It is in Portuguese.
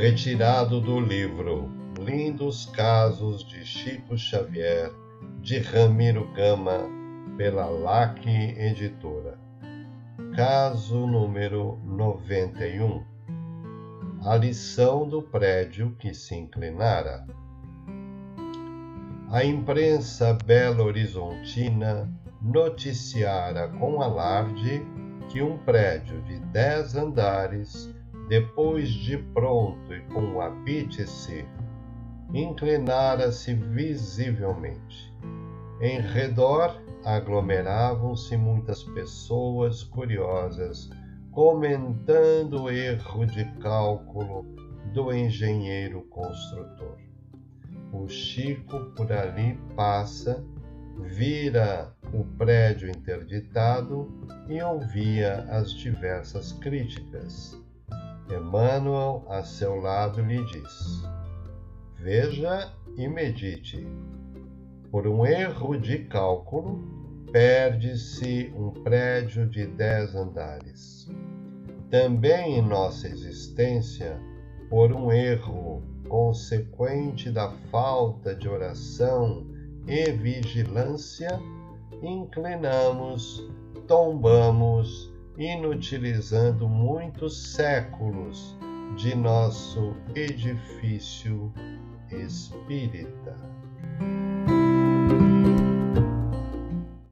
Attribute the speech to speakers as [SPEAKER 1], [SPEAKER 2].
[SPEAKER 1] retirado do livro Lindos Casos de Chico Xavier, de Ramiro Gama, pela LAC Editora. Caso número 91 A lição do prédio que se inclinara. A imprensa belo-horizontina noticiara com alarde que um prédio de dez andares, depois de pronto e com apítice, inclinara-se visivelmente. Em redor aglomeravam-se muitas pessoas curiosas, comentando o erro de cálculo do engenheiro construtor. O Chico por ali passa, vira o prédio interditado e ouvia as diversas críticas. Emmanuel, a seu lado, lhe diz: Veja e medite. Por um erro de cálculo, perde-se um prédio de dez andares. Também em nossa existência, por um erro consequente da falta de oração e vigilância, inclinamos, tombamos, inutilizando muitos séculos de nosso edifício espírita.